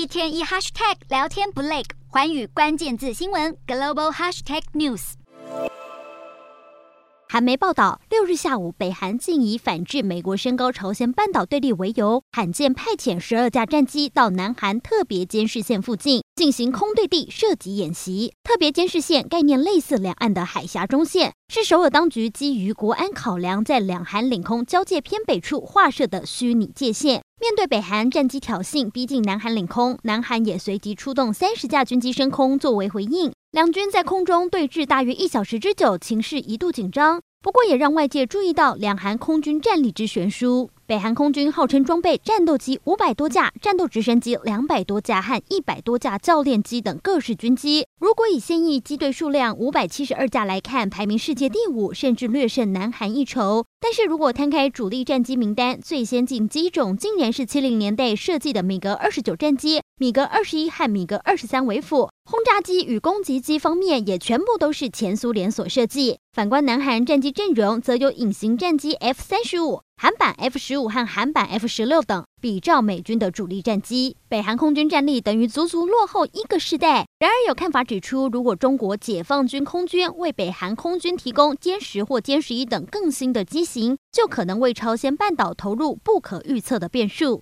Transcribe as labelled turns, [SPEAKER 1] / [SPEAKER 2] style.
[SPEAKER 1] 一天一 hashtag 聊天不累，环宇关键字新闻 global hashtag news。韩媒报道，六日下午，北韩竟以反制美国升高朝鲜半岛对立为由，罕见派遣十二架战机到南韩特别监视线附近进行空对地射击演习。特别监视线概念类似两岸的海峡中线，是首尔当局基于国安考量，在两韩领空交界偏北处划设的虚拟界限。面对北韩战机挑衅逼近南韩领空，南韩也随即出动三十架军机升空作为回应。两军在空中对峙大约一小时之久，情势一度紧张。不过，也让外界注意到两韩空军战力之悬殊。北韩空军号称装备战斗机五百多架、战斗直升机两百多架和一百多架教练机等各式军机。如果以现役机队数量五百七十二架来看，排名世界第五，甚至略胜南韩一筹。但是如果摊开主力战机名单，最先进机种竟然是七零年代设计的米格二十九战机，米格二十一和米格二十三为辅。轰炸机与攻击机方面也全部都是前苏联所设计。反观南韩战机阵容，则有隐形战机 F 三十五。韩版 F 十五和韩版 F 十六等，比照美军的主力战机，北韩空军战力等于足足落后一个世代。然而，有看法指出，如果中国解放军空军为北韩空军提供歼十或歼十一等更新的机型，就可能为朝鲜半岛投入不可预测的变数。